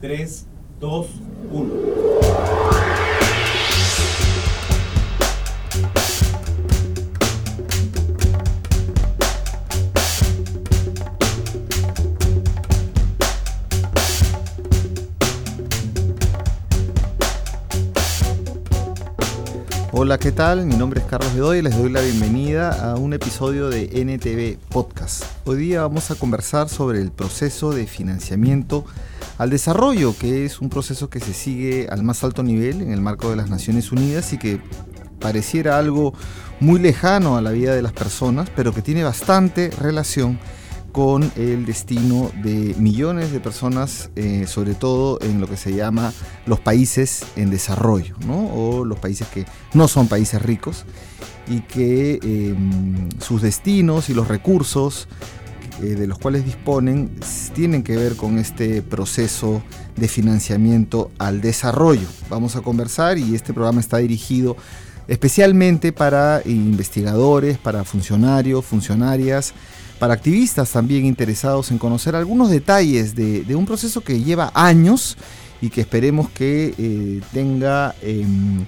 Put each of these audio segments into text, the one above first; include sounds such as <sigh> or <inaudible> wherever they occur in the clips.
3, 2, 1. Hola, ¿qué tal? Mi nombre es Carlos Bedoy y les doy la bienvenida a un episodio de NTV Podcast. Hoy día vamos a conversar sobre el proceso de financiamiento al desarrollo, que es un proceso que se sigue al más alto nivel en el marco de las Naciones Unidas y que pareciera algo muy lejano a la vida de las personas, pero que tiene bastante relación con el destino de millones de personas, eh, sobre todo en lo que se llama los países en desarrollo, o los países que no son países ricos y que em, sus destinos y los recursos eh, de los cuales disponen tienen que ver con este proceso de financiamiento al desarrollo. Vamos a conversar y este programa está dirigido especialmente para investigadores, para funcionarios, funcionarias, para activistas también interesados en conocer algunos detalles de, un proceso que lleva años y que esperemos que eh, tenga em,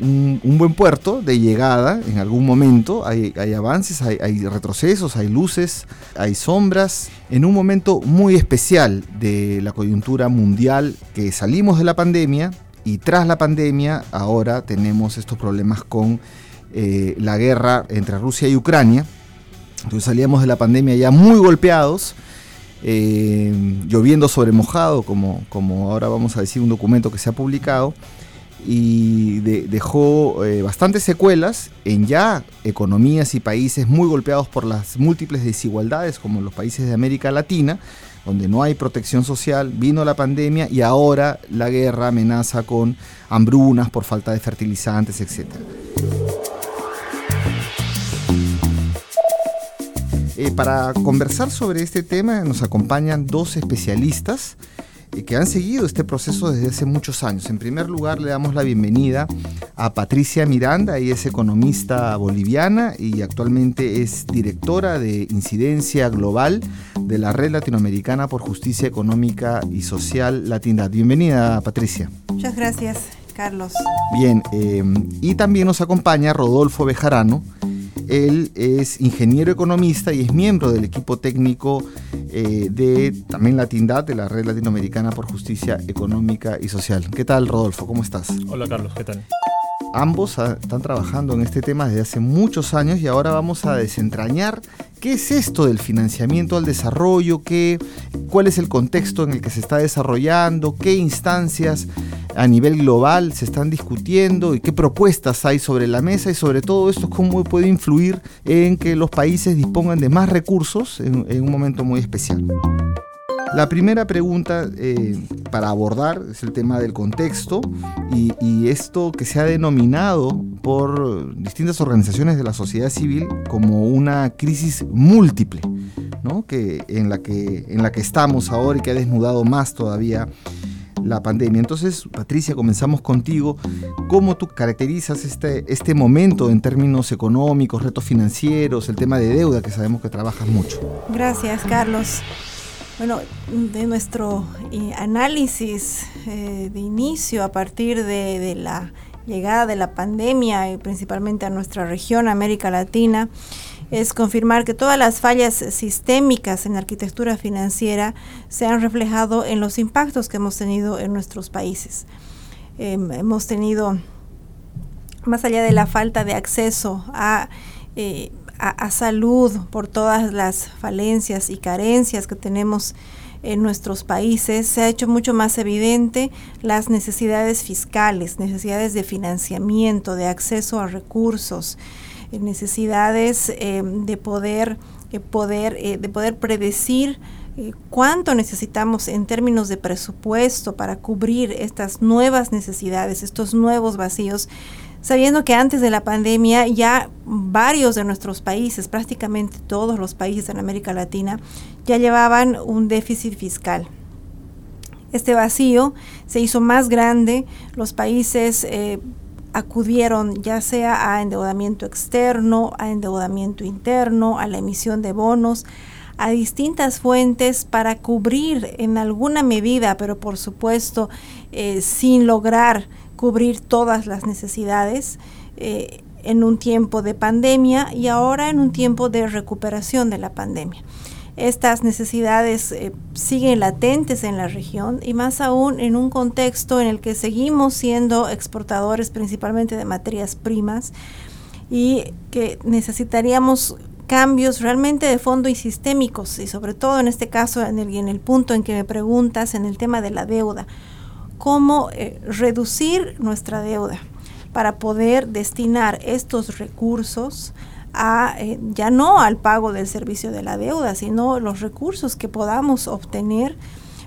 un, buen puerto de llegada en algún momento. Hay, avances, hay, retrocesos, hay luces, hay sombras. En un momento muy especial de la coyuntura mundial que salimos de la pandemia y tras la pandemia ahora tenemos estos problemas con eh, la guerra entre Rusia y Ucrania entonces salíamos de la pandemia ya muy golpeados, eh, lloviendo sobre mojado, como, como ahora vamos a decir un documento que se ha publicado, y dejó eh, bastantes secuelas en ya economías y países muy golpeados por las múltiples desigualdades, como los países de América Latina, donde no hay protección social, vino la pandemia y ahora la guerra amenaza con hambrunas por falta de fertilizantes, etc. Eh, para conversar sobre este tema nos acompañan dos especialistas que han seguido este proceso desde hace muchos años. En primer lugar, le damos la bienvenida a Patricia Miranda, ella es economista boliviana y actualmente es directora de incidencia global de la Red Latinoamericana por Justicia Económica y Social Latina. Bienvenida, Patricia. Muchas gracias, Carlos. Bien, eh, y también nos acompaña Rodolfo Bejarano. Él es ingeniero economista y es miembro del equipo técnico eh, de también la TINDAD, de la Red Latinoamericana por Justicia Económica y Social. ¿Qué tal, Rodolfo? ¿Cómo estás? Hola, Carlos. ¿Qué tal? Ambos están trabajando en este tema desde hace muchos años y ahora vamos a desentrañar qué es esto del financiamiento al desarrollo, qué, cuál es el contexto en el que se está desarrollando, qué instancias a nivel global se están discutiendo y qué propuestas hay sobre la mesa y sobre todo esto cómo puede influir en que los países dispongan de más recursos en, un momento muy especial. La primera pregunta eh, para abordar es el tema del contexto y, y, esto que se ha denominado por distintas organizaciones de la sociedad civil como una crisis múltiple, ¿no? que, en, la que, en la que estamos ahora y que ha desnudado más todavía la pandemia. Entonces, Patricia, comenzamos contigo. ¿Cómo tú caracterizas este, este momento en términos económicos, retos financieros, el tema de deuda, que sabemos que trabajas mucho? Gracias, Carlos. Bueno, de nuestro eh, análisis eh, de inicio a partir de, la llegada de la pandemia y principalmente a nuestra región, América Latina, es confirmar que todas las fallas sistémicas en la arquitectura financiera se han reflejado en los impactos que hemos tenido en nuestros países. Em, hemos tenido, más allá de la falta de acceso eh, a, a, salud por todas las falencias y carencias que tenemos en nuestros países, se ha hecho mucho más evidente las necesidades fiscales, necesidades de financiamiento, de acceso a recursos, necesidades eh, de poder, eh, poder eh, de poder predecir cuánto necesitamos en términos de presupuesto para cubrir estas nuevas necesidades, estos nuevos vacíos, sabiendo que antes de la pandemia ya varios de nuestros países, prácticamente todos los países en América Latina, ya llevaban un déficit fiscal. Este vacío se hizo más grande, los países acudieron ya sea a endeudamiento externo, a endeudamiento interno, a la emisión de bonos, a distintas fuentes para cubrir en alguna medida, pero por supuesto eh, sin lograr cubrir todas las necesidades eh, en un tiempo de pandemia y ahora en un tiempo de recuperación de la pandemia. Estas necesidades eh, siguen latentes en la región y más aún en un contexto en el que seguimos siendo exportadores principalmente de materias primas y que necesitaríamos cambios realmente de fondo y sistémicos y sobre todo en este caso en el, en el punto en que me preguntas en el tema de la deuda, cómo eh, reducir nuestra deuda para poder destinar estos recursos a, eh, ya no al pago del servicio de la deuda, sino los recursos que podamos obtener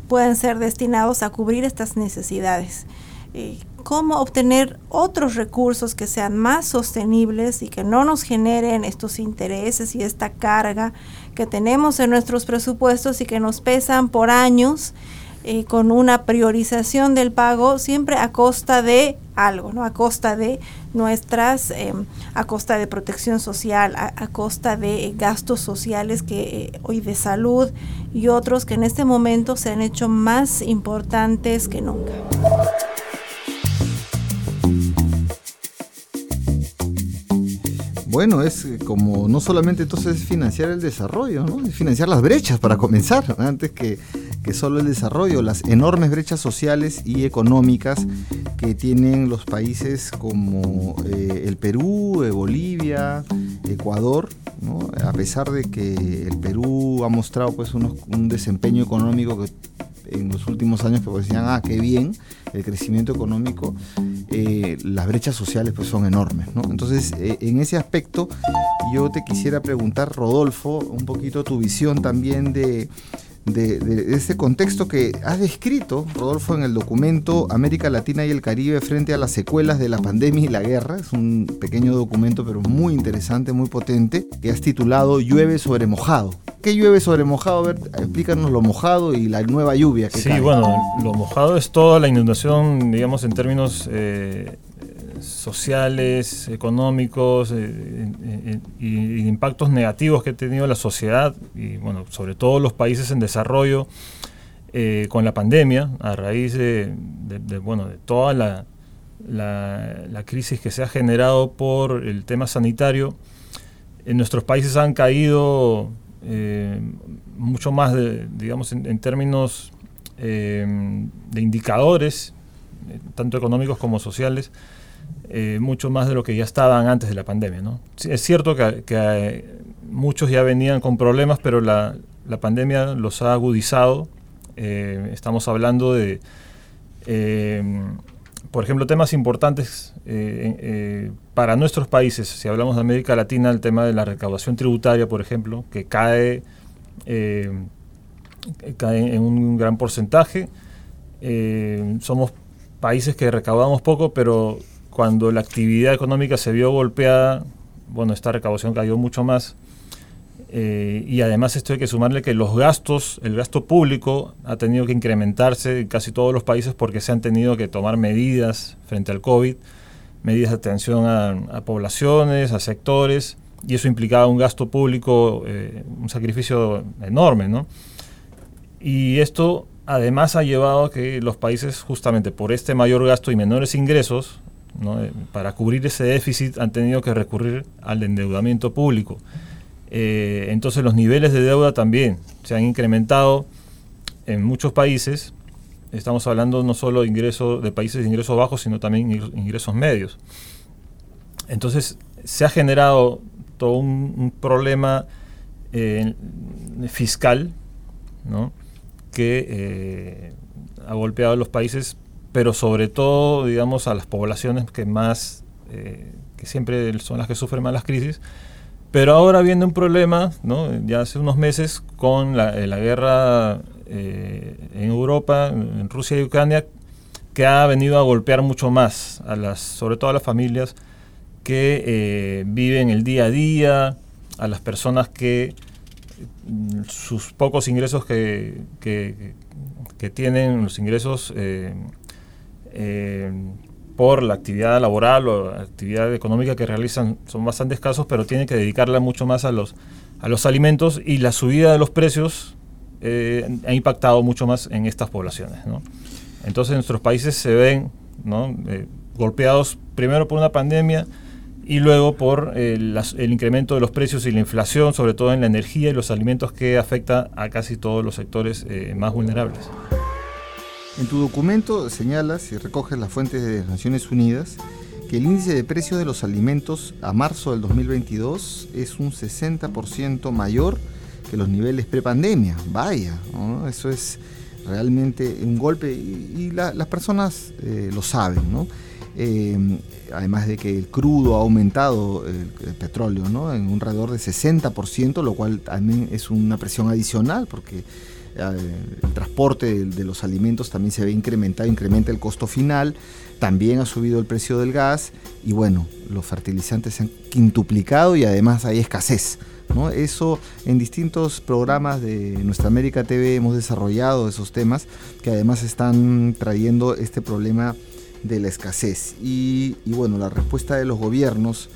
pueden ser destinados a cubrir estas necesidades. Eh, cómo obtener otros recursos que sean más sostenibles y que no nos generen estos intereses y esta carga que tenemos en nuestros presupuestos y que nos pesan por años eh, con una priorización del pago siempre a costa de algo, ¿no? A costa de nuestras, em, a costa de protección social, a, costa de eh, gastos sociales que eh, hoy de salud y otros que en este momento se han hecho más importantes que nunca. Bueno, es como no solamente entonces financiar el desarrollo, es financiar las brechas para comenzar, antes que que solo el desarrollo, las enormes brechas sociales y económicas que tienen los países como eh, el Perú, eh, Bolivia, Ecuador, a pesar de que el Perú ha mostrado pues un desempeño económico que en los últimos años pues decían, ah, qué bien, el crecimiento económico, eh, las brechas sociales pues son enormes. Entonces, en ese aspecto, yo te quisiera preguntar, Rodolfo, un poquito tu visión también de de, ese contexto que has descrito, Rodolfo, en el documento América Latina y el Caribe frente a las secuelas de la pandemia y la guerra. Es un pequeño documento, pero muy interesante, muy potente, que has titulado Llueve sobre mojado. ¿Qué llueve sobre mojado? A ver, explícanos lo mojado y la nueva lluvia que Sí, bueno, lo mojado es toda la inundación, digamos, en términos eh, sociales, económicos eh, y, impactos negativos que ha tenido la sociedad y bueno, sobre todo los países en desarrollo eh, con la pandemia a raíz de, bueno, de toda la, la, crisis que se ha generado por el tema sanitario. En nuestros países han caído eh, mucho más, de, digamos, en, términos de indicadores, tanto económicos como sociales, eh, mucho más de lo que ya estaban antes de la pandemia. ¿no? Es cierto que, que muchos ya venían con problemas, pero la, la pandemia los ha agudizado. Eh, estamos hablando de, eh, por ejemplo, temas importantes para nuestros países. Si hablamos de América Latina, el tema de la recaudación tributaria, por ejemplo, que cae, cae en un gran porcentaje. somos países que recaudamos poco, pero cuando la actividad económica se vio golpeada, bueno, esta recaudación cayó mucho más. Eh, y además esto hay que sumarle que los gastos, el gasto público ha tenido que incrementarse en casi todos los países porque se han tenido que tomar medidas frente al COVID, medidas de atención a, poblaciones, a sectores, y eso implicaba un gasto público, eh, un sacrificio enorme, ¿no? Y esto además ha llevado a que los países, justamente por este mayor gasto y menores ingresos, eh, para cubrir ese déficit han tenido que recurrir al endeudamiento público. Eh, entonces los niveles de deuda también se han incrementado en muchos países. Estamos hablando no solo de, de países de ingresos bajos, sino también ingresos medios. Entonces se ha generado todo un, problema eh, fiscal que ha golpeado a los países pero sobre todo, digamos, a las poblaciones que más, eh, que siempre son las que sufren más las crisis. Pero ahora viene un problema, ¿no? ya hace unos meses, con la, eh, guerra eh, en Europa, en Rusia y Ucrania, que ha venido a golpear mucho más, a las, sobre todo a las familias que viven el día a día, a las personas que mm, sus pocos ingresos que, que, tienen, los ingresos eh, por la actividad laboral o actividad económica que realizan son bastante escasos, pero tienen que dedicarla mucho más a los, a los alimentos y la subida de los precios eh, ha impactado mucho más en estas poblaciones. Entonces nuestros países se ven eh, golpeados primero por una pandemia y luego por eh, el incremento de los precios y la inflación, sobre todo en la energía y los alimentos que afecta a casi todos los sectores más vulnerables. En tu documento señalas y recoges las fuentes de Naciones Unidas que el índice de precios de los alimentos a marzo del 2022 es un 60% mayor que los niveles prepandemia. Vaya, eso es realmente un golpe y, las personas eh, lo saben. Eh, además de que el crudo ha aumentado, el, petróleo, ¿no? en un alrededor de 60%, lo cual también es una presión adicional porque el transporte de, los alimentos también se ve incrementado, incrementa el costo final, también ha subido el precio del gas y bueno, los fertilizantes se han quintuplicado y además hay escasez. ¿no? Eso en distintos programas de Nuestra América TV hemos desarrollado esos temas que además están trayendo este problema de la escasez. Y, bueno, la respuesta de los gobiernos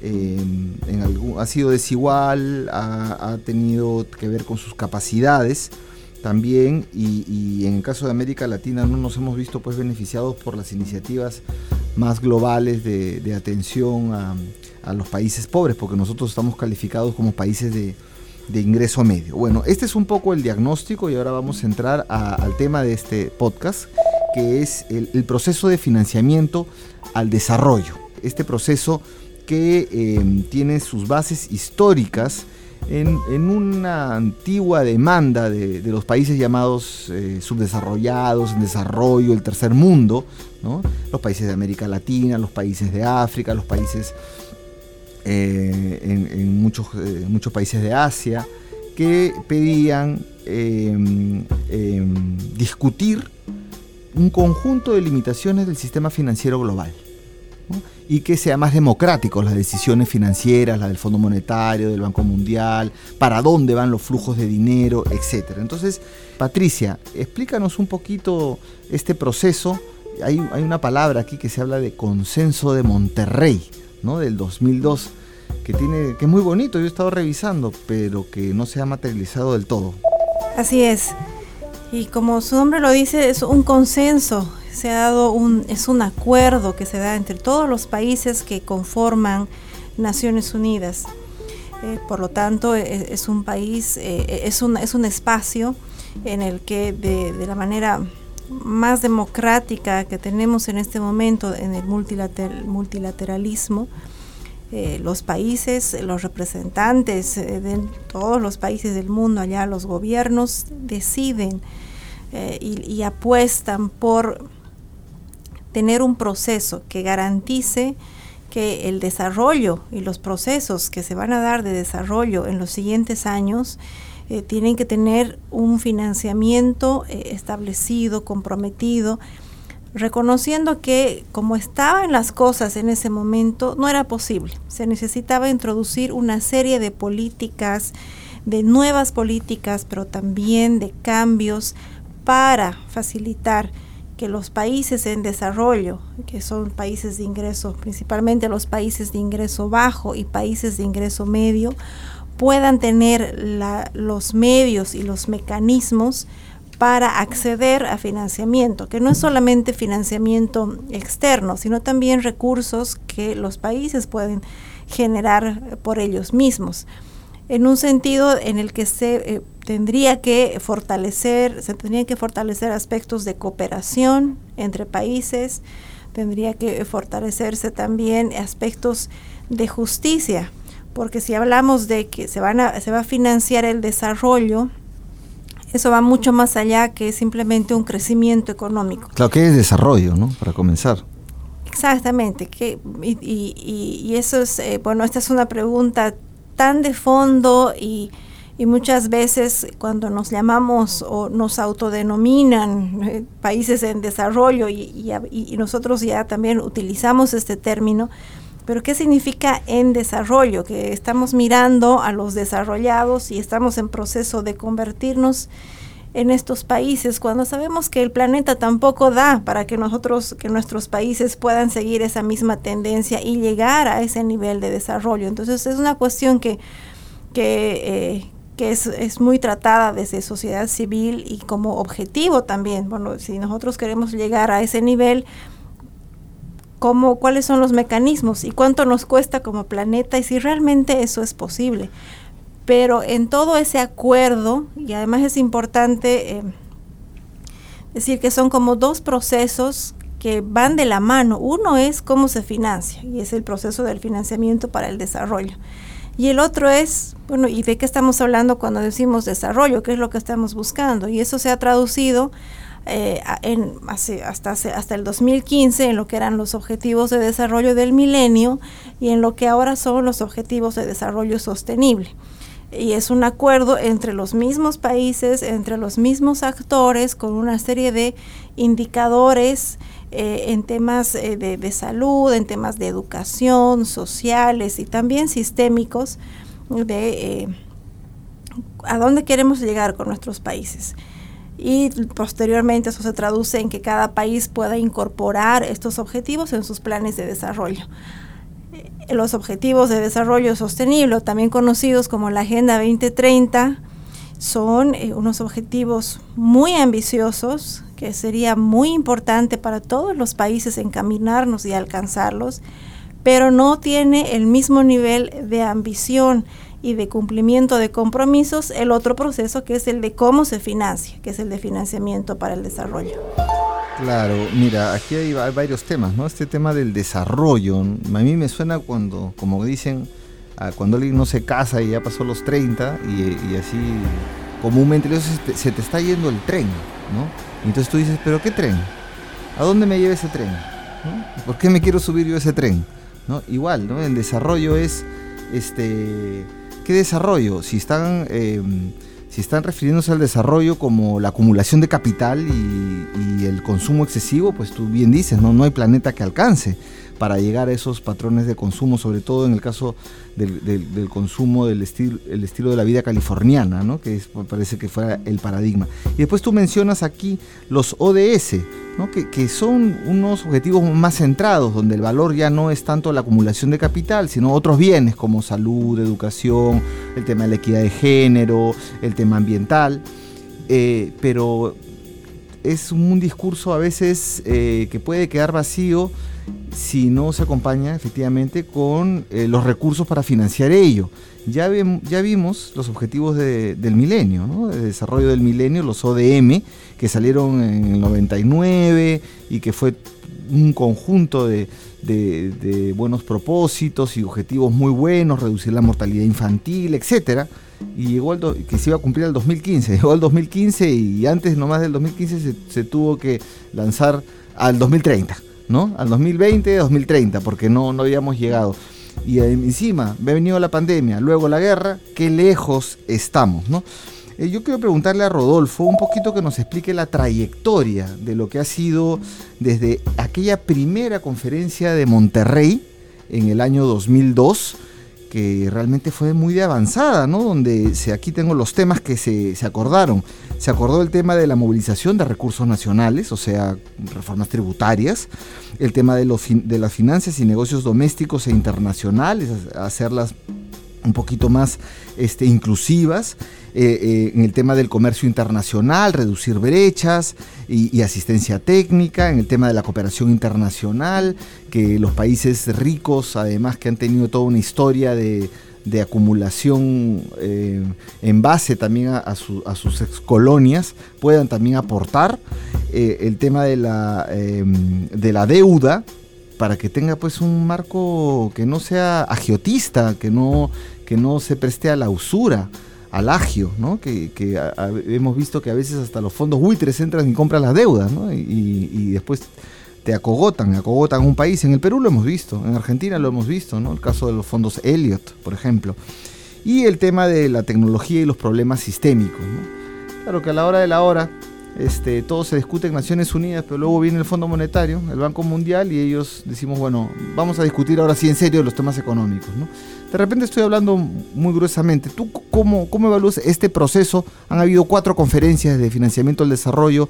eh, en algún, ha sido desigual, ha, ha tenido que ver con sus capacidades también y, en el caso de América Latina no nos hemos visto pues beneficiados por las iniciativas más globales de, atención a, los países pobres porque nosotros estamos calificados como países de, ingreso medio. Bueno, este es un poco el diagnóstico y ahora vamos a entrar al tema de este podcast que es el, proceso de financiamiento al desarrollo. Este proceso que eh, tiene sus bases históricas en, una antigua demanda de, los países llamados eh, subdesarrollados, en desarrollo, el tercer mundo, los países de América Latina, los países de África, los países eh, en, muchos, eh, muchos países de Asia, que pedían em, em, discutir un conjunto de limitaciones del sistema financiero global y que sea más democrático las decisiones financieras, la del Fondo Monetario, del Banco Mundial, para dónde van los flujos de dinero, etc. Entonces, Patricia, explícanos un poquito este proceso. Hay, hay una palabra aquí que se habla de consenso de Monterrey, ¿no? del 2002, que, tiene, que es muy bonito, yo he estado revisando, pero que no se ha materializado del todo. Así es. Y como su nombre lo dice, es un consenso se ha dado un, es un acuerdo que se da entre todos los países que conforman Naciones Unidas. Eh, por lo tanto, e, e, es, un país, eh, es, un, es un espacio en el que de, la manera más democrática que tenemos en este momento en el multilateralismo, eh, los países, los representantes de todos los países del mundo, allá los gobiernos deciden y, apuestan por tener un proceso que garantice que el desarrollo y los procesos que se van a dar de desarrollo en los siguientes años eh, tienen que tener un financiamiento eh, establecido, comprometido, reconociendo que como estaban las cosas en ese momento no era posible. Se necesitaba introducir una serie de políticas, de nuevas políticas, pero también de cambios para facilitar que los países en desarrollo, que son países de ingreso, principalmente los países de ingreso bajo y países de ingreso medio, puedan tener los medios y los mecanismos para acceder a financiamiento, que no es solamente financiamiento externo, sino también recursos que los países pueden generar por ellos mismos. En un sentido en el que se eh, tendría que fortalecer, se tendrían que fortalecer aspectos de cooperación entre países, tendría que fortalecerse también aspectos de justicia, porque si hablamos de que se, van a, se va a financiar el desarrollo, eso va mucho más allá que simplemente un crecimiento económico. Claro, que es desarrollo, ¿no? Para comenzar. Exactamente, que, y, eso es, eh, bueno, esta es una pregunta tan de fondo y, muchas veces cuando nos llamamos o nos autodenominan eh, países en desarrollo y, nosotros ya también utilizamos este término, pero ¿qué significa en desarrollo? Que estamos mirando a los desarrollados y estamos en proceso de convertirnos en estos países cuando sabemos que el planeta tampoco da para que nosotros, que nuestros países puedan seguir esa misma tendencia y llegar a ese nivel de desarrollo. Entonces es una cuestión que que, que es, es, muy tratada desde sociedad civil y como objetivo también. Bueno, si nosotros queremos llegar a ese nivel, cómo, cuáles son los mecanismos y cuánto nos cuesta como planeta y si realmente eso es posible. Pero en todo ese acuerdo, y además es importante eh, decir que son como dos procesos que van de la mano. Uno es cómo se financia, y es el proceso del financiamiento para el desarrollo. Y el otro es, bueno, ¿y de qué estamos hablando cuando decimos desarrollo? ¿Qué es lo que estamos buscando? Y eso se ha traducido eh, en, hasta, hasta el 2015 en lo que eran los objetivos de desarrollo del milenio y en lo que ahora son los objetivos de desarrollo sostenible. Y es un acuerdo entre los mismos países, entre los mismos actores, con una serie de indicadores eh, en temas eh, de, salud, en temas de educación, sociales y también sistémicos de a dónde queremos llegar con nuestros países y posteriormente eso se traduce en que cada país pueda incorporar estos objetivos en sus planes de desarrollo. Eh, los objetivos de desarrollo sostenible, también conocidos como la Agenda 2030, son eh, unos objetivos muy ambiciosos que sería muy importante para todos los países encaminarnos y alcanzarlos, pero no tiene el mismo nivel de ambición y de cumplimiento de compromisos el otro proceso que es el de cómo se financia, que es el de financiamiento para el desarrollo. Claro, mira, aquí hay, varios temas, ¿no? Este tema del desarrollo, a mí me suena cuando, como dicen, cuando alguien no se casa y ya pasó los 30 y, así comúnmente se se te está yendo el tren, ¿no? Entonces tú dices, ¿pero qué tren? ¿A dónde me lleva ese tren? ¿Por qué me quiero subir yo ese tren? ¿No? Igual, ¿no? El desarrollo es este ¿Qué desarrollo? Si están, em, si están refiriéndose al desarrollo como la acumulación de capital y, el consumo excesivo, pues tú bien dices, ¿no? no hay planeta que alcance para llegar a esos patrones de consumo, sobre todo en el caso del, consumo del estilo, el estilo de la vida californiana, ¿no? que parece que fuera el paradigma. Y después tú mencionas aquí los ODS, ¿no? que, son unos objetivos más centrados, donde el valor ya no es tanto la acumulación de capital, sino otros bienes como salud, educación, el tema de la equidad de género, el tema ambiental. Eh, pero es un discurso a veces eh, que puede quedar vacío si no se acompaña efectivamente con eh, los recursos para financiar ello. Ya, vimos los objetivos del milenio, ¿no? de desarrollo del milenio, los ODM, que salieron en el 99 y que fue un conjunto de, buenos propósitos y objetivos muy buenos, reducir la mortalidad infantil, etcétera, y llegó el que se iba a cumplir el 2015. Llegó el 2015 y antes nomás del 2015 se, se tuvo que lanzar al 2030. ¿No? Al 2020, 2030, porque no, no habíamos llegado. Y encima, ha venido la pandemia, luego la guerra, qué lejos estamos, ¿no? Eh, yo quiero preguntarle a Rodolfo un poquito que nos explique la trayectoria de lo que ha sido desde aquella primera conferencia de Monterrey en el año 2002 que realmente fue muy de avanzada, ¿no? Donde se, aquí tengo los temas que se, se, acordaron. Se acordó el tema de la movilización de recursos nacionales, o sea, reformas tributarias, el tema de, los, de las finanzas y negocios domésticos e internacionales, hacerlas un poquito más este, inclusivas, eh, eh, en el tema del comercio internacional, reducir brechas y, asistencia técnica, en el tema de la cooperación internacional, que los países ricos, además que han tenido toda una historia de, acumulación eh, en base también a, sus excolonias, puedan también aportar el tema de la, de la deuda, para que tenga pues un marco que no sea agiotista, que no, que no se preste a la usura, al agio, ¿no? que, hemos visto que a veces hasta los fondos buitres entran y compran las deudas ¿no? y, después te acogotan, acogotan un país. En el Perú lo hemos visto, en Argentina lo hemos visto, ¿no? el caso de los fondos Elliot, por ejemplo. Y el tema de la tecnología y los problemas sistémicos. Claro que a la hora de la hora este, todo se discute en Naciones Unidas, pero luego viene el Fondo Monetario, el Banco Mundial, y ellos decimos, bueno, vamos a discutir ahora sí en serio los temas económicos. De repente estoy hablando muy gruesamente. ¿Tú cómo, cómo evalúas este proceso? Han habido cuatro conferencias de financiamiento del desarrollo,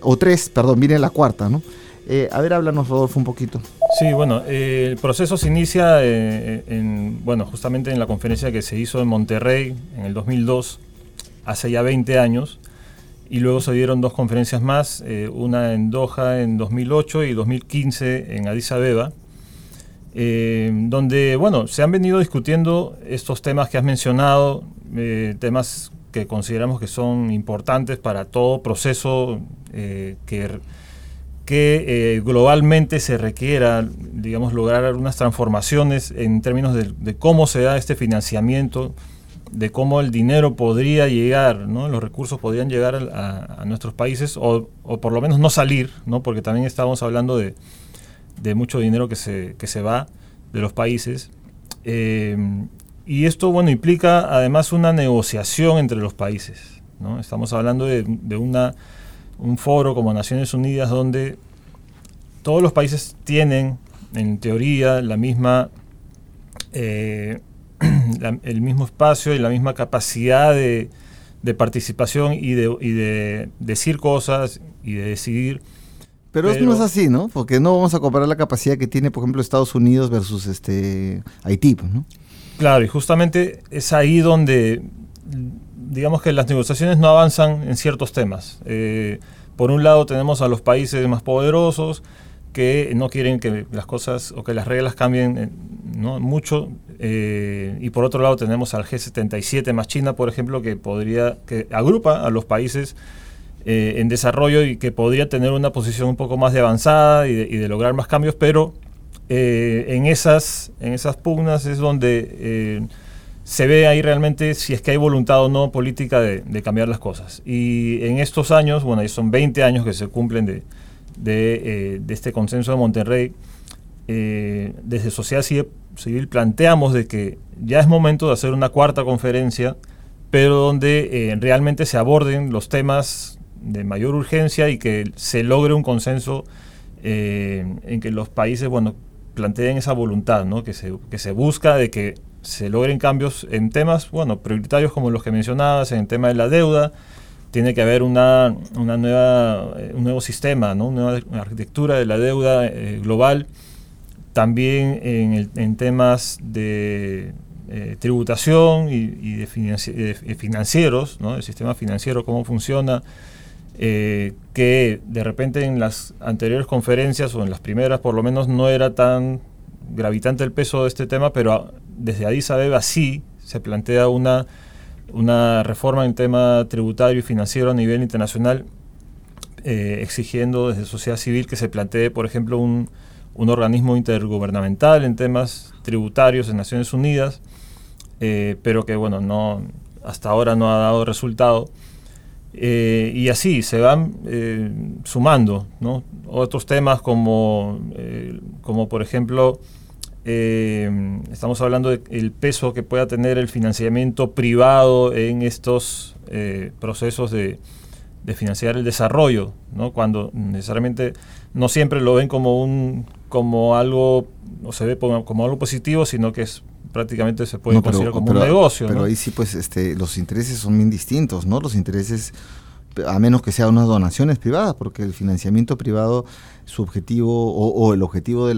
o tres, perdón, viene la cuarta, ¿no? Eh, a ver, háblanos, Rodolfo, un poquito. Sí, bueno, eh, el proceso se inicia eh, en, bueno, justamente en la conferencia que se hizo en Monterrey en el 2002, hace ya 20 años, y luego se dieron dos conferencias más, eh, una en Doha en 2008 y 2015 en Addis Abeba, donde, bueno, se han venido discutiendo estos temas que has mencionado, temas que consideramos que son importantes para todo proceso que que eh, globalmente se requiera, digamos, lograr algunas transformaciones en términos de, cómo se da este financiamiento, de cómo el dinero podría llegar, ¿no? los recursos podrían llegar a, nuestros países o, por lo menos no salir, ¿no? porque también estamos hablando de, mucho dinero que se, que se va de los países. Eh, y esto, bueno, implica además una negociación entre los países. ¿no? Estamos hablando de, de una un foro como Naciones Unidas donde todos los países tienen, en teoría, la misma, eh, <clears throat> el mismo espacio y la misma capacidad de, participación y de, de, decir cosas y de decidir. Pero, eso no es así, ¿no? Porque no vamos a comparar la capacidad que tiene, por ejemplo, Estados Unidos versus este Haití, pues, ¿no? Claro, y justamente es ahí donde digamos que las negociaciones no avanzan en ciertos temas. Eh, por un lado tenemos a los países más poderosos que no quieren que las cosas o que las reglas cambien eh, ¿no? mucho. Eh, y por otro lado tenemos al G77 más China, por ejemplo, que podría, que agrupa a los países en desarrollo y que podría tener una posición un poco más de avanzada y de, lograr más cambios, pero en, esas, en esas pugnas es donde se ve ahí realmente si es que hay voluntad o no política de, cambiar las cosas. Y en estos años, bueno, son 20 años que se cumplen de, de, eh, este consenso de Monterrey, eh, desde Sociedad Civil planteamos de que ya es momento de hacer una cuarta conferencia, pero donde eh, realmente se aborden los temas de mayor urgencia y que se logre un consenso en que los países, bueno, planteen esa voluntad, ¿no? que, se, que se busca de que se logren cambios en temas, bueno, prioritarios como los que mencionabas, en el tema de la deuda, tiene que haber una, una nueva, eh, un nuevo sistema, ¿no? una nueva arquitectura de la deuda eh, global, también en, en temas de eh, tributación y, de, financieros, ¿no? el sistema financiero, cómo funciona, que de repente en las anteriores conferencias o en las primeras por lo menos no era tan gravitante el peso de este tema, pero desde Addis Abeba sí se plantea una, una reforma en tema tributario y financiero a nivel internacional, eh, exigiendo desde sociedad civil que se plantee, por ejemplo, un, organismo intergubernamental en temas tributarios en Naciones Unidas, eh, pero que bueno, no, hasta ahora no ha dado resultado. Eh, y así se van sumando otros temas como, como por ejemplo eh, estamos hablando del peso que pueda tener el financiamiento privado en estos eh, procesos de, financiar el desarrollo, ¿no? cuando necesariamente no siempre lo ven como, un, como algo, no se ve como, algo positivo, sino que es prácticamente se puede considerar como un negocio. Pero ahí sí, pues este, los intereses son bien distintos, ¿no? Los intereses a menos que sean unas donaciones privadas, porque el financiamiento privado, su objetivo o, el objetivo de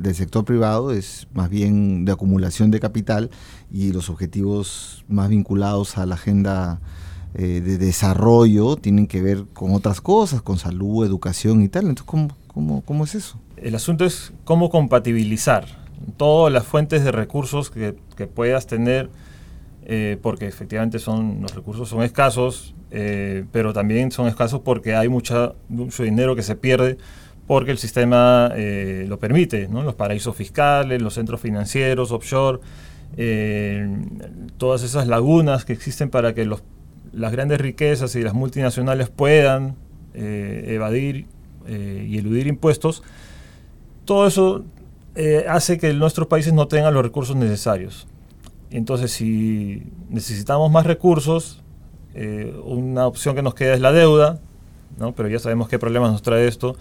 del sector privado es más bien de acumulación de capital y los objetivos más vinculados a la agenda eh, de desarrollo tienen que ver con otras cosas, con salud, educación y tal. Entonces, ¿cómo, cómo, cómo es eso? El asunto es cómo compatibilizar todas las fuentes de recursos que, que puedas tener, eh, porque efectivamente son, los recursos son escasos, eh, pero también son escasos porque hay mucha, mucho dinero que se pierde porque el sistema eh, lo permite, ¿no? los paraísos fiscales, los centros financieros, offshore, todas esas lagunas que existen para que los, las grandes riquezas y las multinacionales puedan evadir y eludir impuestos, todo eso hace que nuestros países no tengan los recursos necesarios. Entonces, si necesitamos más recursos, eh, una opción que nos queda es la deuda, ¿no? pero ya sabemos qué problemas nos trae esto.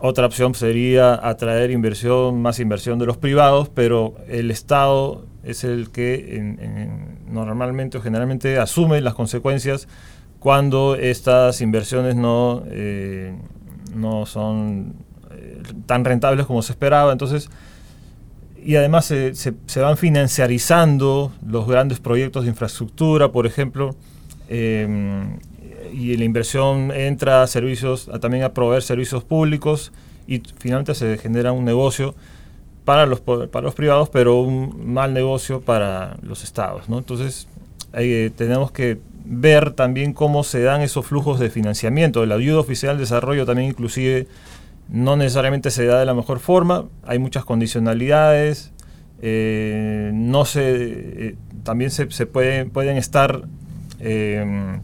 Otra opción sería atraer inversión, más inversión de los privados, pero el Estado es el que normalmente o generalmente asume las consecuencias cuando estas inversiones no, eh, no son, eh, tan rentables como se esperaba. Entonces, y además se, se, van financiarizando los grandes proyectos de infraestructura, por ejemplo, em, y la inversión entra a servicios, también a proveer servicios públicos y finalmente se genera un negocio para los, para los privados, pero un mal negocio para los estados. ¿no? Entonces, eh, tenemos que ver también cómo se dan esos flujos de financiamiento. La ayuda oficial de desarrollo también inclusive no necesariamente se da de la mejor forma, hay muchas condicionalidades, eh, no se, eh, también se, pueden estar eh,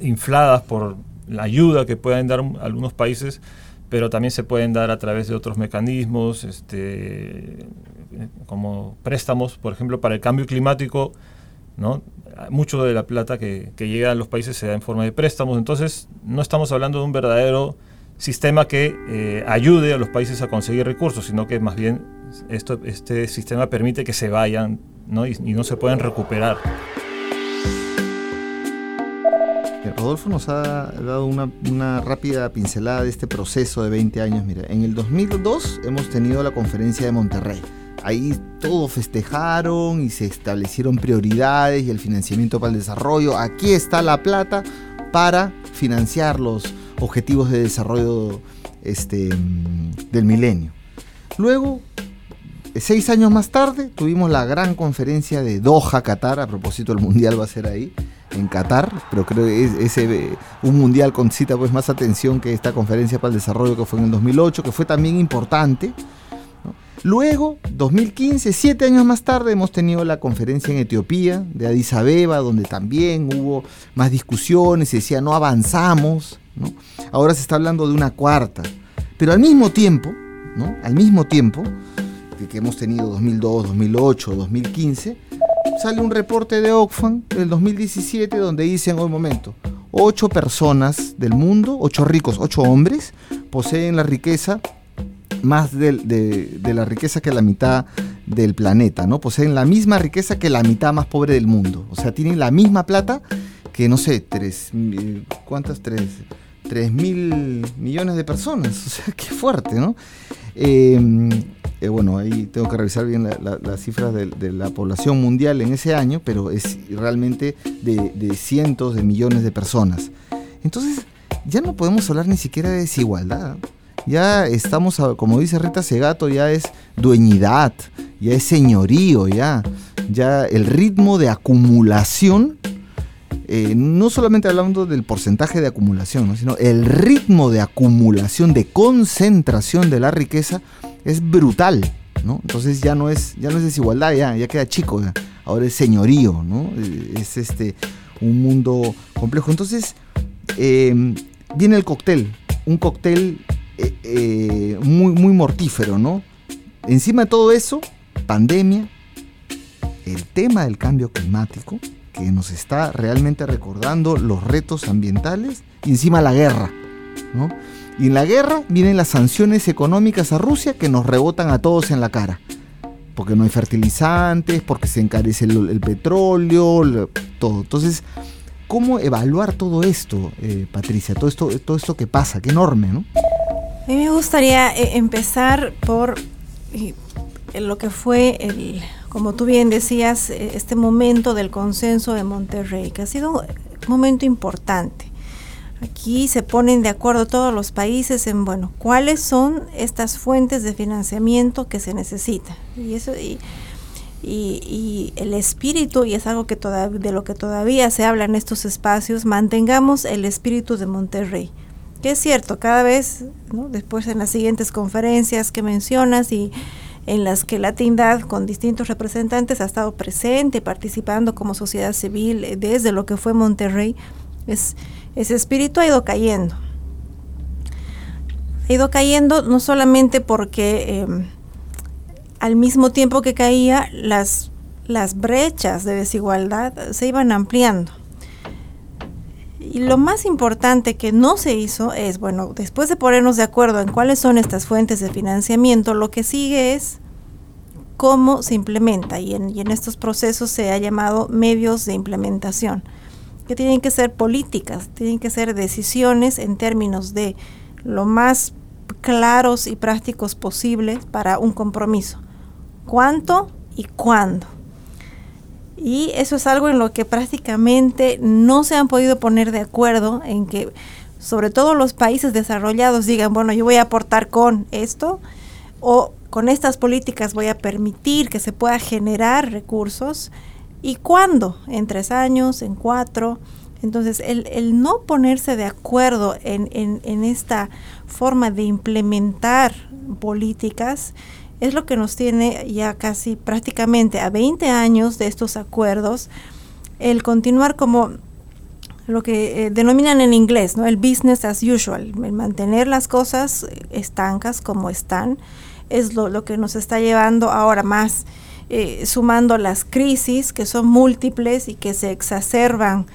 infladas por la ayuda que puedan dar algunos países, pero también se pueden dar a través de otros mecanismos, este, como préstamos, por ejemplo, para el cambio climático, mucho de la plata que, llega a los países se da en forma de préstamos, entonces no estamos hablando de un verdadero sistema que eh, ayude a los países a conseguir recursos, sino que más bien este sistema permite que se vayan Y, no se pueden recuperar. Eh, Rodolfo nos ha dado una, una, rápida pincelada de este proceso de 20 años. Mira, en el 2002 hemos tenido la conferencia de Monterrey. Ahí todos festejaron y se establecieron prioridades y el financiamiento para el desarrollo. Aquí está la plata para financiar los, objetivos de desarrollo este, del milenio. Luego, seis años más tarde, tuvimos la gran conferencia de Doha, Qatar, a propósito el Mundial va a ser ahí, en Qatar, pero creo que es, ese, un Mundial concita pues más atención que esta conferencia para el desarrollo que fue en el 2008, que fue también importante. Luego, 2015, siete años más tarde, hemos tenido la conferencia en Etiopía, de Addis Abeba, donde también hubo más discusiones, se decía no avanzamos, Ahora se está hablando de una cuarta. Pero al mismo tiempo, ¿no? Al mismo tiempo que, hemos tenido 2002, 2008, 2015, sale un reporte de Oxfam del 2017 donde dicen, un momento, ocho personas del mundo, ocho ricos, ocho hombres, poseen la riqueza más de, de, la riqueza que la mitad del planeta, ¿no? Poseen la misma riqueza que la mitad más pobre del mundo. O sea, tienen la misma plata que, no sé, tres, ¿cuántas? Tres, 3 mil millones de personas. O sea, <laughs> qué fuerte, ¿no? Em, eh, bueno, ahí tengo que revisar bien las cifras de, la población mundial en ese año, pero es realmente de, cientos de millones de personas. Entonces, ya no podemos hablar ni siquiera de desigualdad. Ya estamos, como dice Rita Segato, ya es dueñidad, ya es señorío, ya, ya el ritmo de acumulación eh, no solamente hablando del porcentaje de acumulación, sino el ritmo de acumulación, de concentración de la riqueza es brutal. ¿no? Entonces ya no es, ya no es desigualdad, ya, ya queda chico, ahora es señorío, ¿no? es este, un mundo complejo. Entonces em, viene el cóctel, un cóctel eh, muy, muy mortífero. ¿no? Encima de todo eso, pandemia, el tema del cambio climático, que nos está realmente recordando los retos ambientales y encima la guerra. ¿no? Y en la guerra vienen las sanciones económicas a Rusia que nos rebotan a todos en la cara. Porque no hay fertilizantes, porque se encarece el, petróleo, todo. Entonces, ¿cómo evaluar todo esto, eh, Patricia? Todo esto, todo esto que pasa, qué enorme, ¿no? A mí me gustaría eh, empezar por eh, lo que fue el como tú bien decías, eh, este momento del consenso de Monterrey, que ha sido un momento importante. Aquí se ponen de acuerdo todos los países en, bueno, cuáles son estas fuentes de financiamiento que se necesitan. Y eso, y, y, el espíritu, y es algo que de lo que todavía se habla en estos espacios, mantengamos el espíritu de Monterrey. Que es cierto, cada vez, después en las siguientes conferencias que mencionas y en las que la Tindad con distintos representantes ha estado presente, participando como sociedad civil eh, desde lo que fue Monterrey, es, ese espíritu ha ido cayendo. Ha ido cayendo no solamente porque em, al mismo tiempo que caía, las, las brechas de desigualdad se iban ampliando. Y lo más importante que no se hizo es, bueno, después de ponernos de acuerdo en cuáles son estas fuentes de financiamiento, lo que sigue es cómo se implementa. Y en, y en estos procesos se ha llamado medios de implementación, que tienen que ser políticas, tienen que ser decisiones en términos de lo más claros y prácticos posibles para un compromiso. ¿Cuánto y cuándo? Y eso es algo en lo que prácticamente no se han podido poner de acuerdo en que sobre todo los países desarrollados digan, bueno, yo voy a aportar con esto o con estas políticas voy a permitir que se pueda generar recursos y cuándo, en tres años, en cuatro. Entonces, el, no ponerse de acuerdo en, en, esta forma de implementar políticas es lo que nos tiene ya casi prácticamente a 20 años de estos acuerdos, el continuar como lo que eh, denominan en inglés, ¿no? El business as usual, el mantener las cosas estancas como están, es lo, lo que nos está llevando ahora más, eh, sumando las crisis que son múltiples y que se exacerban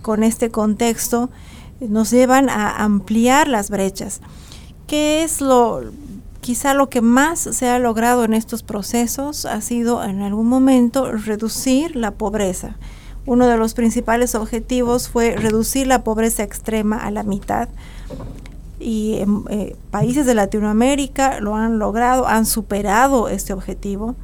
con este contexto, nos llevan a ampliar las brechas. ¿Qué es lo, quizá lo que más se ha logrado en estos procesos? Ha sido en algún momento reducir la pobreza uno de los principales objetivos fue reducir la pobreza extrema a la mitad. Y eh, países de Latinoamérica lo han logrado, han superado este objetivo.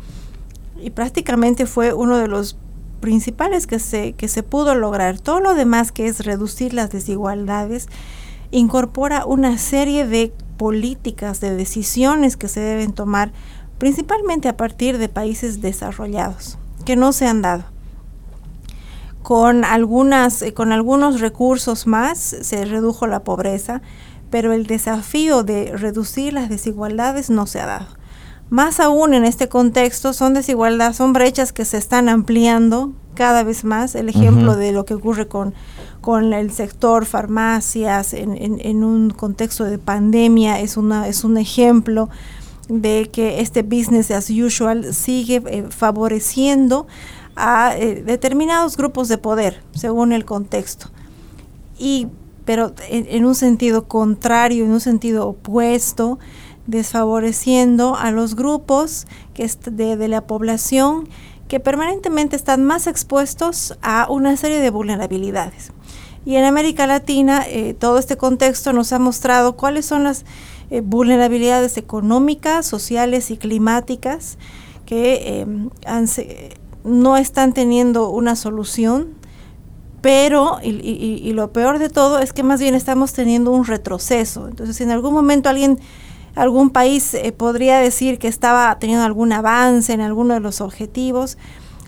Y prácticamente fue uno de los principales que se, que se pudo lograr. Todo lo demás que es reducir las desigualdades incorpora una serie de políticas, de decisiones que se deben tomar principalmente a partir de países desarrollados, que no se han dado con algunas eh, con algunos recursos más se redujo la pobreza, pero el desafío de reducir las desigualdades no se ha dado. Más aún en este contexto son desigualdades, son brechas que se están ampliando cada vez más. El ejemplo de lo que ocurre con, con el sector farmacias en, un contexto de pandemia es, una, es un ejemplo de que este business as usual sigue eh, favoreciendo a eh, determinados grupos de poder, según el contexto. Y, pero en, un sentido contrario, en un sentido opuesto, desfavoreciendo a los grupos que de, de la población que permanentemente están más expuestos a una serie de vulnerabilidades. Y en América Latina, eh, todo este contexto nos ha mostrado cuáles son las eh, vulnerabilidades económicas, sociales y climáticas que han, no están teniendo una solución, pero, y, lo peor de todo es que más bien estamos teniendo un retroceso. Entonces, si en algún momento alguien, algún país eh, podría decir que estaba teniendo algún avance en alguno de los objetivos,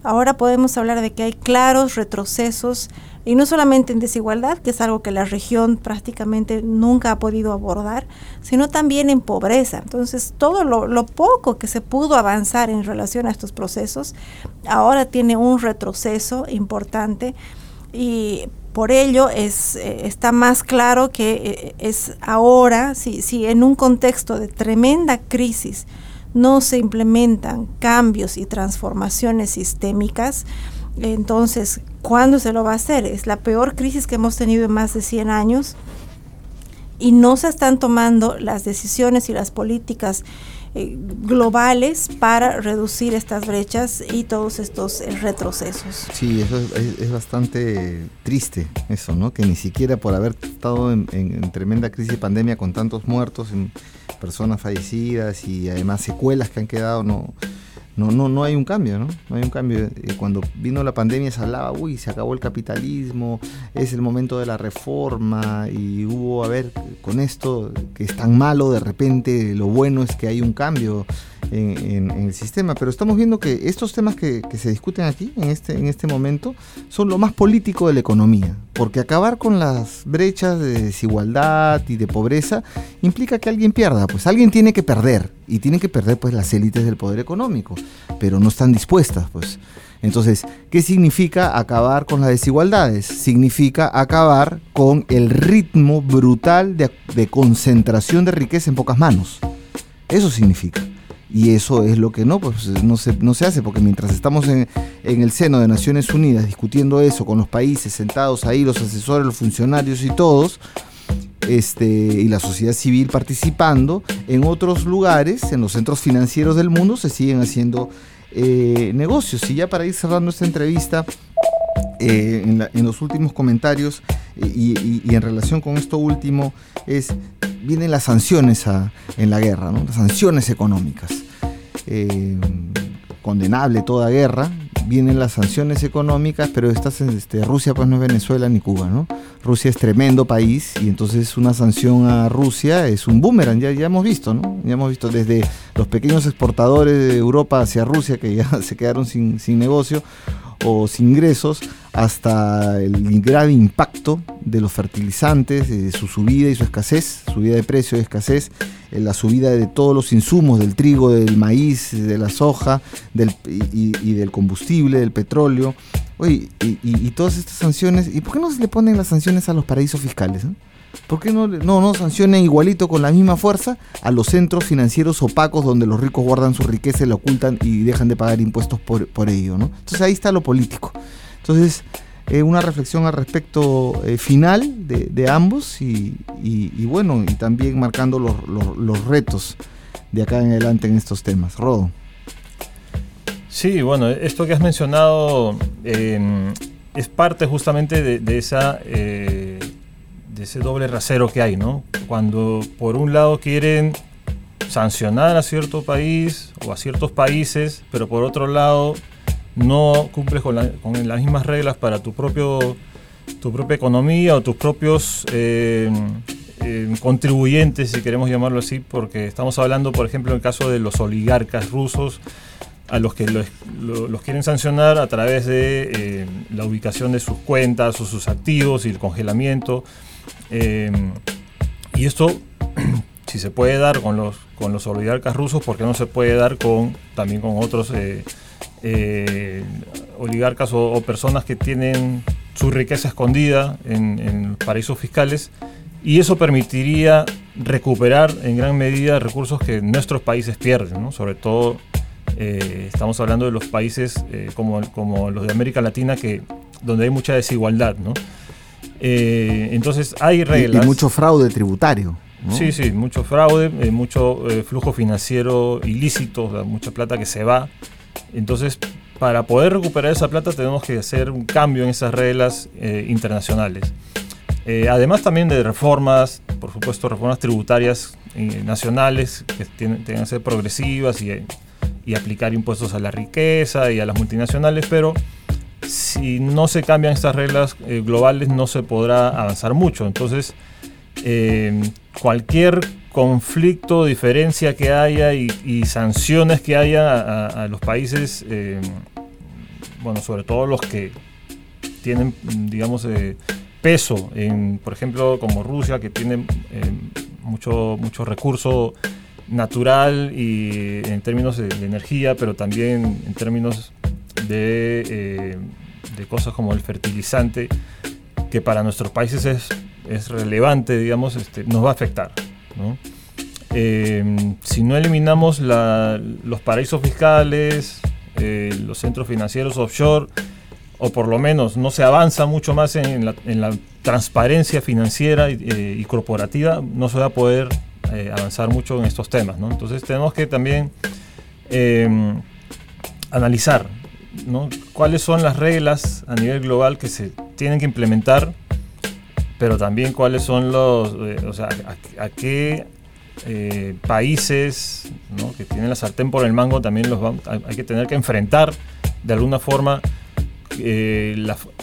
ahora podemos hablar de que hay claros retrocesos y no solamente en desigualdad, que es algo que la región prácticamente nunca ha podido abordar, sino también en pobreza. Entonces, todo lo, poco que se pudo avanzar en relación a estos procesos, ahora tiene un retroceso importante y por ello es, eh, está más claro que eh, es ahora, si, si en un contexto de tremenda crisis no se implementan cambios y transformaciones sistémicas, entonces, ¿cuándo se lo va a hacer? Es la peor crisis que hemos tenido en más de 100 años y no se están tomando las decisiones y las políticas eh, globales para reducir estas brechas y todos estos eh, retrocesos. Sí, eso es, bastante triste, eso, ¿no? Que ni siquiera por haber estado en, en tremenda crisis de pandemia con tantos muertos, personas fallecidas y además secuelas que han quedado, no no, no, no hay un cambio, ¿no? No hay un cambio. Eh, cuando vino la pandemia se hablaba, uy, se acabó el capitalismo, es el momento de la reforma y hubo, a ver, con esto que es tan malo, de repente lo bueno es que hay un cambio en, el sistema. Pero estamos viendo que estos temas que, se discuten aquí, en este, en este momento, son lo más político de la economía. Porque acabar con las brechas de desigualdad y de pobreza implica que alguien pierda. Pues alguien tiene que perder. Y tienen que perder pues las élites del poder económico. Pero no están dispuestas, pues. Entonces, ¿qué significa acabar con las desigualdades? Significa acabar con el ritmo brutal de, de concentración de riqueza en pocas manos. Eso significa. Y eso es lo que no, pues no se, no se hace, porque mientras estamos en, el seno de Naciones Unidas discutiendo eso con los países sentados ahí, los asesores, los funcionarios y todos, este, y la sociedad civil participando, en otros lugares, en los centros financieros del mundo, se siguen haciendo eh, negocios. Y ya para ir cerrando esta entrevista, eh, en, los últimos comentarios y, en relación con esto último es, vienen las sanciones en la guerra, las sanciones económicas. condenable toda guerra, vienen las sanciones económicas, pero estas, este, Rusia pues no es Venezuela ni Cuba, ¿no? Rusia es tremendo país y entonces una sanción a Rusia es un boomerang, ya, ya hemos visto, ¿no? Ya hemos visto desde los pequeños exportadores de Europa hacia Rusia que ya <laughs> se quedaron sin, sin negocio o sin ingresos, hasta el grave impacto de los fertilizantes, de su subida y su escasez, subida de precio y escasez, la subida de todos los insumos, del trigo, del maíz, de la soja del, y, del combustible, del petróleo. Oye, y, todas estas sanciones, ¿y por qué no se le ponen las sanciones a los paraísos fiscales? ¿Por qué no, no, no sancionan igualito con la misma fuerza a los centros financieros opacos donde los ricos guardan su riqueza y la ocultan y dejan de pagar impuestos por, por ello? ¿no? Entonces ahí está lo político. Entonces, eh, una reflexión al respecto eh, final de, ambos y, bueno, y también marcando los, retos de acá en adelante en estos temas. Rodo. Sí, bueno, esto que has mencionado em, es parte justamente de, esa, eh, de ese doble rasero que hay, ¿no? Cuando por un lado quieren sancionar a cierto país o a ciertos países, pero por otro lado no cumples con, las mismas reglas para tu, propio, tu propia economía o tus propios eh, eh, contribuyentes, si queremos llamarlo así, porque estamos hablando, por ejemplo, en el caso de los oligarcas rusos, a los que los, quieren sancionar a través de eh, la ubicación de sus cuentas o sus activos y el congelamiento. y esto, <clears throat> si se puede dar con los, con los oligarcas rusos, ¿por qué no se puede dar con, también con otros eh, oligarcas o, personas que tienen su riqueza escondida en, paraísos fiscales y eso permitiría recuperar en gran medida recursos que nuestros países pierden, sobre todo eh, estamos hablando de los países eh, como, como, los de América Latina que donde hay mucha desigualdad, entonces hay reglas. Y, mucho fraude tributario. Sí, sí, mucho fraude, mucho flujo financiero ilícito, mucha plata que se va entonces, para poder recuperar esa plata tenemos que hacer un cambio en esas reglas eh, internacionales. Eh, además también de reformas, por supuesto, reformas tributarias eh, nacionales que tienen, que ser progresivas y, aplicar impuestos a la riqueza y a las multinacionales, pero si no se cambian estas reglas globales no se podrá avanzar mucho. Entonces, cualquier conflicto, diferencia que haya y, sanciones que haya a, los países, eh, bueno, sobre todo los que tienen, digamos, eh, peso, en, por ejemplo, como Rusia, que tiene eh, mucho, mucho recurso natural y en términos de, energía, pero también en términos de, de, cosas como el fertilizante, que para nuestros países es, es relevante, digamos, este, nos va a afectar. Eh, si no eliminamos los paraísos fiscales, eh, los centros financieros offshore, o por lo menos no se avanza mucho más en la, transparencia financiera eh, y, corporativa, no se va a poder avanzar mucho en estos temas. Entonces tenemos que también analizar cuáles son las reglas a nivel global que se tienen que implementar pero también cuáles son los, eh, o sea, a, qué eh, países que tienen la sartén por el mango también los hay que tener que enfrentar de alguna forma eh,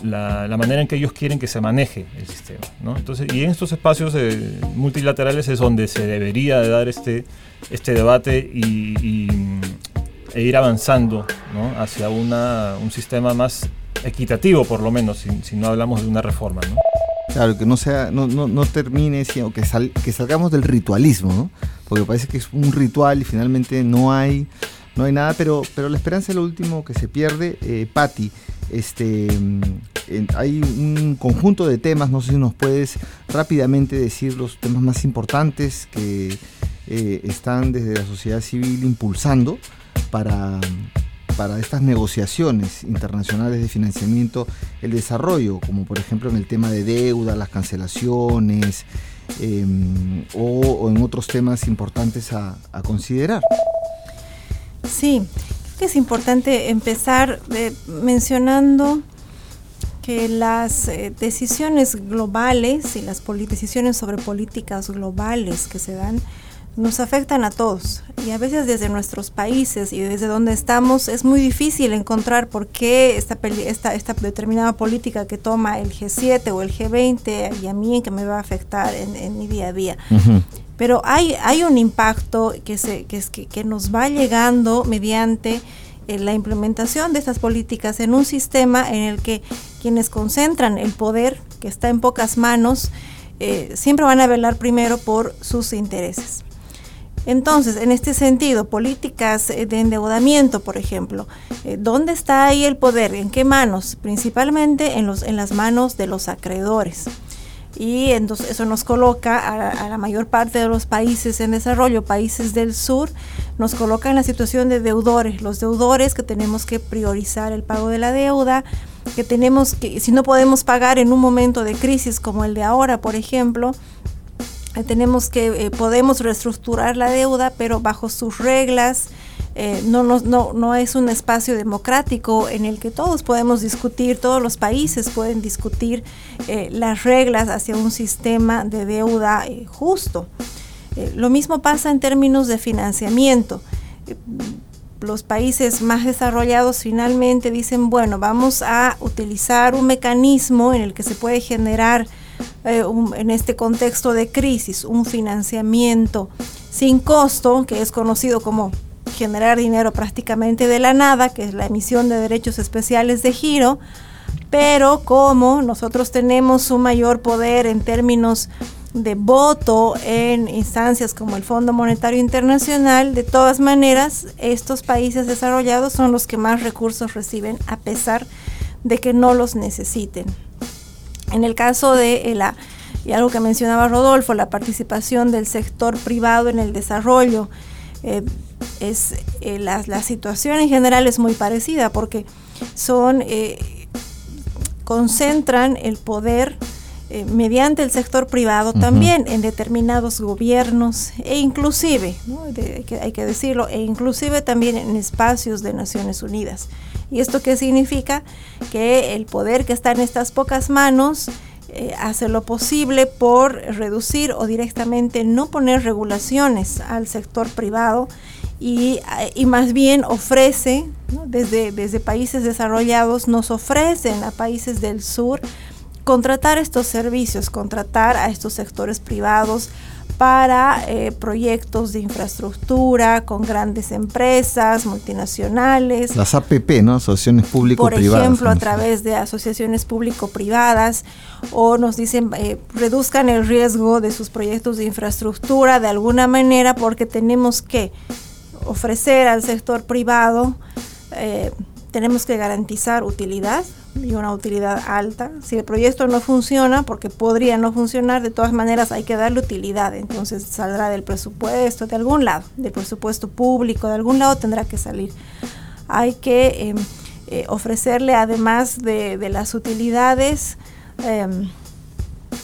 la, manera en que ellos quieren que se maneje el sistema. Entonces, y en estos espacios multilaterales es donde se debería de dar este, este debate y, e ir avanzando hacia una, un sistema más equitativo, por lo menos, si, no hablamos de una reforma. Claro, que no sea, no, no, no termine, sino que, que salgamos del ritualismo, ¿no? Porque parece que es un ritual y finalmente no hay, no hay nada, pero, pero la esperanza es lo último que se pierde. Eh, Patti, este, mm, hay un conjunto de temas, no sé si nos puedes rápidamente decir los temas más importantes que eh, están desde la sociedad civil impulsando para para estas negociaciones internacionales de financiamiento el desarrollo, como por ejemplo en el tema de deuda, las cancelaciones em, o, en otros temas importantes a, considerar. Sí, es importante empezar eh, mencionando que las eh, decisiones globales y las decisiones sobre políticas globales que se dan nos afectan a todos y a veces desde nuestros países y desde donde estamos es muy difícil encontrar por qué esta, esta, esta determinada política que toma el G7 o el G20 y a mí que me va a afectar en, mi día a día. Pero hay, hay un impacto que, se, que, que, que nos va llegando mediante eh, la implementación de estas políticas en un sistema en el que quienes concentran el poder, que está en pocas manos, eh, siempre van a velar primero por sus intereses. Entonces, en este sentido, políticas eh, de endeudamiento, por ejemplo, eh, ¿dónde está ahí el poder? ¿En qué manos? Principalmente en, los, en las manos de los acreedores. Y entonces eso nos coloca a, la mayor parte de los países en desarrollo, países del sur, nos coloca en la situación de deudores, los deudores que tenemos que priorizar el pago de la deuda, que tenemos que, si no podemos pagar en un momento de crisis como el de ahora, por ejemplo, tenemos que, eh, podemos reestructurar la deuda, pero bajo sus reglas. Eh, no, no, no, es un espacio democrático en el que todos podemos discutir, todos los países pueden discutir las reglas hacia un sistema de deuda justo. lo mismo pasa en términos de financiamiento. los países más desarrollados finalmente dicen, bueno, vamos a utilizar un mecanismo en el que se puede generar eh, en este contexto de crisis, un financiamiento sin costo, que es conocido como generar dinero prácticamente de la nada, que es la emisión de derechos especiales de giro, pero como nosotros tenemos un mayor poder en términos de voto en instancias como el Fondo Monetario Internacional, de todas maneras, estos países desarrollados son los que más recursos reciben a pesar de que no los necesiten. En el caso de eh, la, y algo que mencionaba Rodolfo, la participación del sector privado en el desarrollo, eh, es, eh, la, situación en general es muy parecida porque son, concentran el poder mediante el sector privado también en determinados gobiernos e inclusive, hay que decirlo, e inclusive también en espacios de Naciones Unidas. ¿Y esto qué significa? Que el poder que está en estas pocas manos eh, hace lo posible por reducir o directamente no poner regulaciones al sector privado y, eh, más bien ofrece, desde, desde países desarrollados, nos ofrecen a países del sur contratar estos servicios, contratar a estos sectores privados para eh, proyectos de infraestructura con grandes empresas multinacionales. Las APP, ¿no? Asociaciones público-privadas. Por ejemplo, a través de asociaciones público-privadas o nos dicen eh, reduzcan el riesgo de sus proyectos de infraestructura de alguna manera porque tenemos que ofrecer al sector privado eh, tenemos que garantizar utilidad y una utilidad alta. Si el proyecto no funciona, porque podría no funcionar, de todas maneras hay que darle utilidad. Entonces saldrá del presupuesto, de algún lado, del presupuesto público, de algún lado tendrá que salir. Hay que em, eh, ofrecerle, además de, las utilidades, em,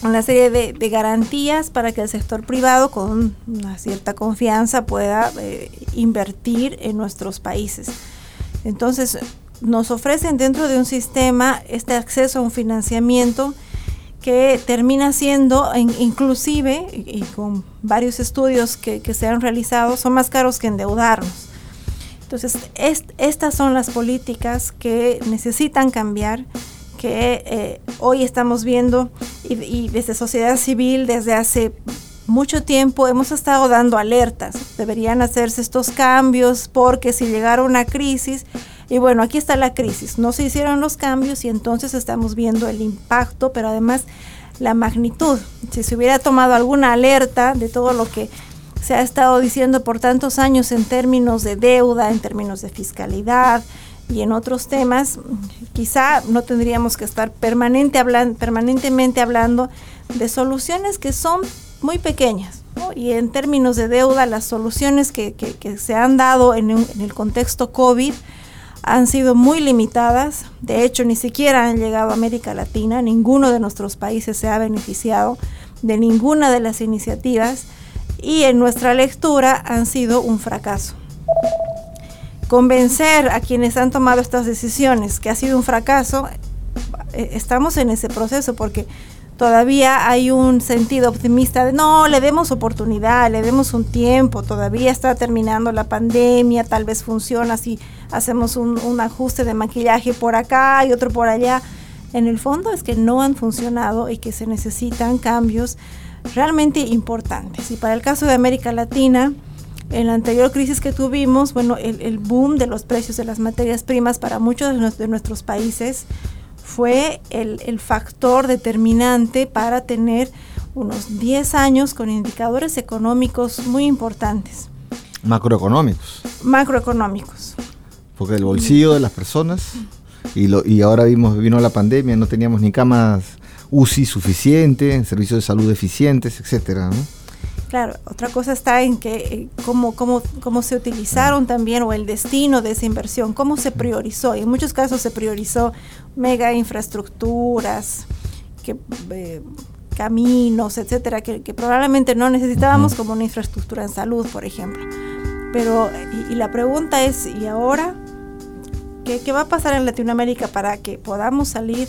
una serie de, garantías para que el sector privado con una cierta confianza pueda eh, invertir en nuestros países. Entonces, nos ofrecen dentro de un sistema este acceso a un financiamiento que termina siendo, inclusive, y, con varios estudios que, se han realizado, son más caros que endeudarnos. Entonces, estas son las políticas que necesitan cambiar, que eh, hoy estamos viendo y desde sociedad civil, desde hace mucho tiempo hemos estado dando alertas. Deberían hacerse estos cambios porque si llegara una crisis, y bueno, aquí está la crisis, no se hicieron los cambios y entonces estamos viendo el impacto, pero además la magnitud. Si se hubiera tomado alguna alerta de todo lo que se ha estado diciendo por tantos años en términos de deuda, en términos de fiscalidad y en otros temas, quizá no tendríamos que estar permanente permanentemente hablando de soluciones que son muy pequeñas. Y en términos de deuda, las soluciones que, se han dado en, en, el contexto COVID han sido muy limitadas. De hecho, ni siquiera han llegado a América Latina. Ninguno de nuestros países se ha beneficiado de ninguna de las iniciativas. Y en nuestra lectura han sido un fracaso. Convencer a quienes han tomado estas decisiones que ha sido un fracaso eh, estamos en ese proceso porque todavía hay un sentido optimista de no, le demos oportunidad, le demos un tiempo, todavía está terminando la pandemia, tal vez funciona si hacemos un, un, ajuste de maquillaje por acá y otro por allá. En el fondo es que no han funcionado y que se necesitan cambios realmente importantes. Y para el caso de América Latina, en la anterior crisis que tuvimos, bueno, el, boom de los precios de las materias primas para muchos de nuestros países fue el, el, factor determinante para tener unos 10 años con indicadores económicos muy importantes. Macroeconómicos. Macroeconómicos. Porque el bolsillo de las personas, y, lo, y ahora vimos, vino la pandemia, no teníamos ni camas UCI suficiente, servicios de salud eficientes, etcétera, ¿no? Claro, otra cosa está en que eh, cómo, cómo, cómo se utilizaron también o el destino de esa inversión, cómo se priorizó. Y en muchos casos se priorizó mega infraestructuras, que, eh, caminos, etcétera, que, que, probablemente no necesitábamos como una infraestructura en salud, por ejemplo. Pero, y, y la pregunta es, ¿y ahora? ¿Qué, ¿Qué va a pasar en Latinoamérica para que podamos salir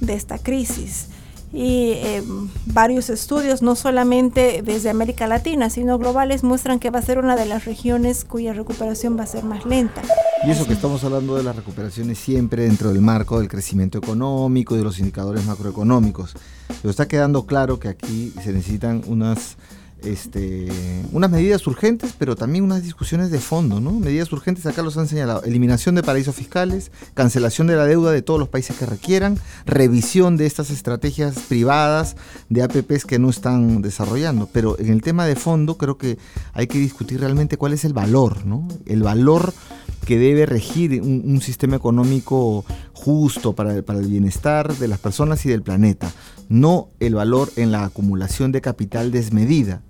de esta crisis? Y eh, varios estudios, no solamente desde América Latina, sino globales, muestran que va a ser una de las regiones cuya recuperación va a ser más lenta. Y eso que estamos hablando de las recuperaciones siempre dentro del marco del crecimiento económico y de los indicadores macroeconómicos. Pero está quedando claro que aquí se necesitan unas este, unas medidas urgentes, pero también unas discusiones de fondo, ¿no? Medidas urgentes, acá los han señalado, eliminación de paraísos fiscales, cancelación de la deuda de todos los países que requieran, revisión de estas estrategias privadas de APPs que no están desarrollando. Pero en el tema de fondo creo que hay que discutir realmente cuál es el valor, ¿no? El valor que debe regir un, sistema económico justo para el bienestar de las personas y del planeta, no el valor en la acumulación de capital desmedida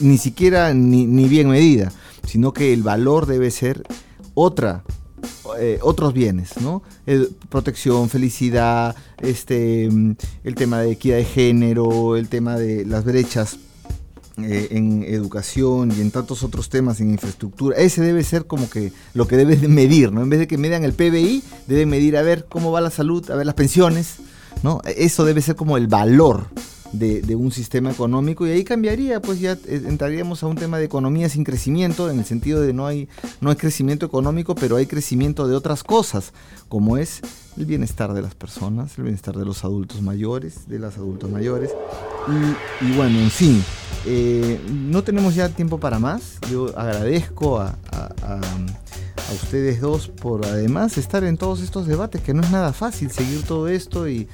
ni siquiera ni, ni, bien medida, sino que el valor debe ser otra, eh, otros bienes, ¿no? Protección, felicidad, este, el tema de equidad de género, el tema de las brechas eh, en educación y en tantos otros temas en infraestructura. Ese debe ser como que lo que debes de medir, ¿no? En vez de que median el PBI, deben medir a ver cómo va la salud, a ver las pensiones, ¿no? Eso debe ser como el valor de, un sistema económico y ahí cambiaría, pues ya entraríamos a un tema de economía sin crecimiento, en el sentido de no hay, no hay crecimiento económico, pero hay crecimiento de otras cosas, como es el bienestar de las personas, el bienestar de los adultos mayores, de las adultos mayores. Y, y bueno, en fin, eh, no tenemos ya tiempo para más. Yo agradezco a, ustedes dos por además estar en todos estos debates, que no es nada fácil seguir todo esto y,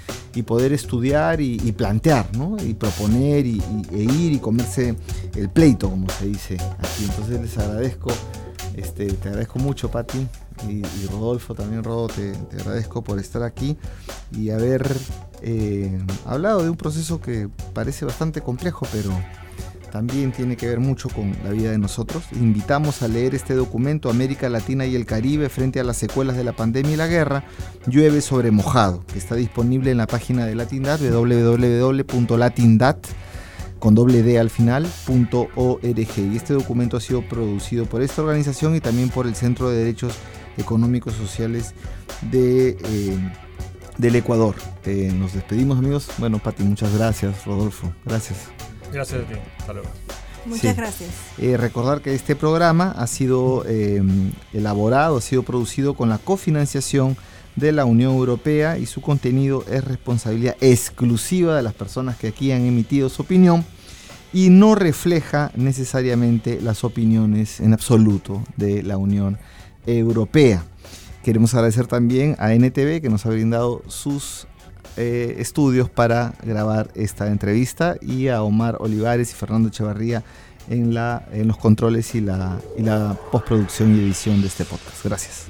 poder estudiar y, plantear, ¿no? Y proponer y, e ir y comerse el pleito, como se dice aquí. Entonces les agradezco, este, te agradezco mucho, Patti, y, Rodolfo también, Rodo, te, te, agradezco por estar aquí y haber eh, hablado de un proceso que parece bastante complejo, pero también tiene que ver mucho con la vida de nosotros. Invitamos a leer este documento América Latina y el Caribe frente a las secuelas de la pandemia y la guerra, llueve sobre mojado, que está disponible en la página de Latindat, www.latindat con doble D al final, punto .org. Y este documento ha sido producido por esta organización y también por el Centro de Derechos Económicos Sociales de, eh, del Ecuador. Eh, nos despedimos amigos. Bueno, Pati, muchas gracias. Rodolfo, gracias. Gracias a ti. Hasta luego. Muchas sí. gracias. Eh, recordar que este programa ha sido eh, elaborado, ha sido producido con la cofinanciación de la Unión Europea y su contenido es responsabilidad exclusiva de las personas que aquí han emitido su opinión y no refleja necesariamente las opiniones en absoluto de la Unión Europea. Queremos agradecer también a NTV que nos ha brindado sus eh, estudios para grabar esta entrevista y a Omar Olivares y Fernando Echevarría en, la, en los controles y la, y la postproducción y edición de este podcast. Gracias.